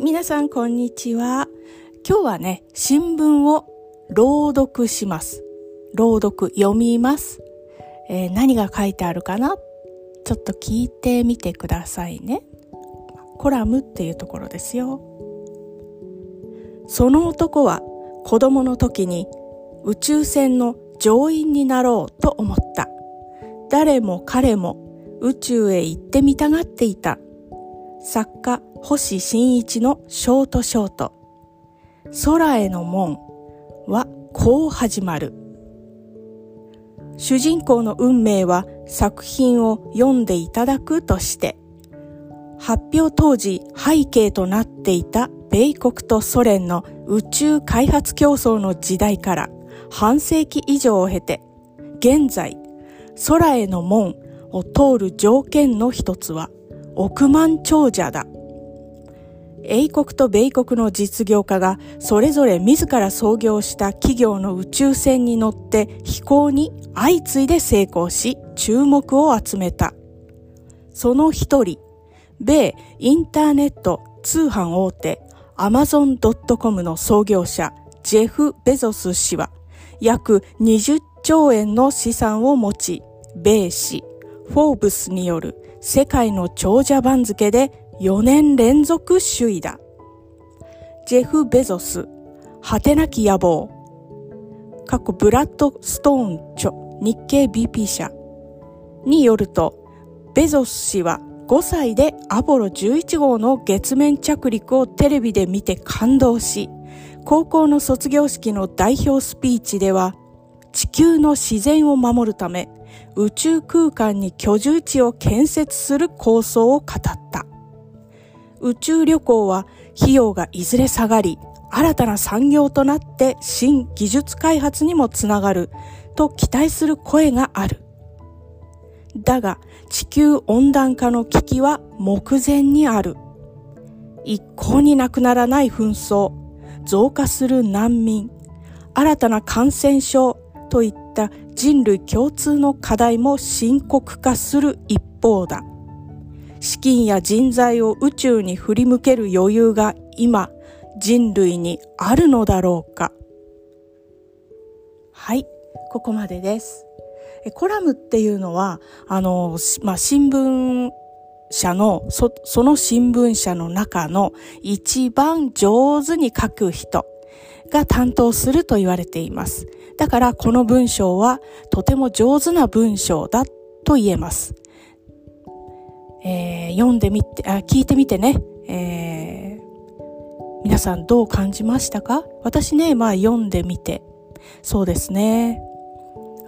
皆さんこんにちは。今日はね、新聞を朗読します。朗読読みます。えー何が書いてあるかな？ちょっと聞いてみてくださいね。コラムっていうところですよ。その男は子供の時に宇宙船の乗員になろうと思った。誰も彼も宇宙へ行ってみたがっていた。作家星新一のショートショート。空への門はこう始まる。主人公の運命は作品を読んでいただくとして、発表当時背景となっていた米国とソ連の宇宙開発競争の時代から半世紀以上を経て、現在、空への門を通る条件の一つは億万長者だ。英国と米国の実業家がそれぞれ自ら創業した企業の宇宙船に乗って飛行に相次いで成功し注目を集めた。その一人、米インターネット通販大手 Amazon.com の創業者ジェフ・ベゾス氏は約20兆円の資産を持ち、米紙フォーブスによる世界の長者番付で4年連続首位だ。ジェフ・ベゾス、果てなき野望。過去ブラッド・ストーン著日経 BP 社によると、ベゾス氏は5歳でアポロ11号の月面着陸をテレビで見て感動し、高校の卒業式の代表スピーチでは、地球の自然を守るため、宇宙空間に居住地を建設する構想を語った。宇宙旅行は費用がいずれ下がり、新たな産業となって新技術開発にもつながると期待する声がある。だが地球温暖化の危機は目前にある。一向になくならない紛争、増加する難民、新たな感染症といった人類共通の課題も深刻化する一方だ。資金や人材を宇宙に振り向ける余裕が今人類にあるのだろうかはい、ここまでです。コラムっていうのは、あの、まあ、新聞社の、そ、その新聞社の中の一番上手に書く人が担当すると言われています。だからこの文章はとても上手な文章だと言えます。えー読んでみて、あ、聞いてみてね、えー皆さんどう感じましたか？私ね、まあ読んでみて、そうですね、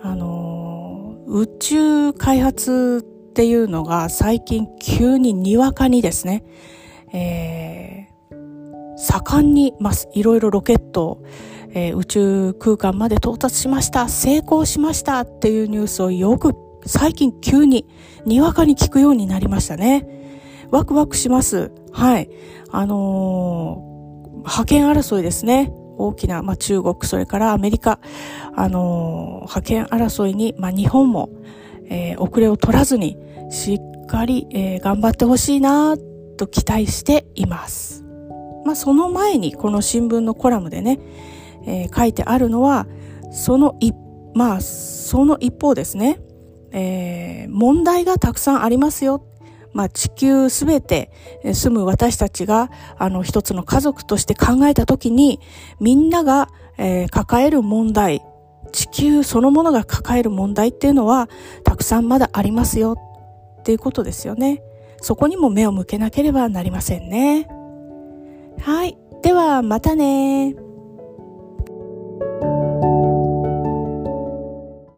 あのー宇宙開発っていうのが最近急ににわかにですね、えー盛んに、まあ、いろいろロケットを、えー宇宙空間まで到達しました、成功しましたっていうニュースをよく最近急ににわかに聞くようになりましたね。ワクワクします。はい。あのー覇権争いですね。大きな、まあ、中国、それからアメリカ、あのー覇権争いに、まあ、日本も、えー遅れを取らずに、しっかり、えー頑張ってほしいなと期待しています。まあ、その前に、この新聞のコラムでね、えー書いてあるのは、その一、まあ、その一方ですね、えー問題がたくさんありますよ。まあ、地球すべて住む私たちが、あの、一つの家族として考えたときに、みんなが、えー抱える問題、地球そのものが抱える問題っていうのは、たくさんまだありますよ、っていうことですよね。そこにも目を向けなければなりませんね。はい。では、またね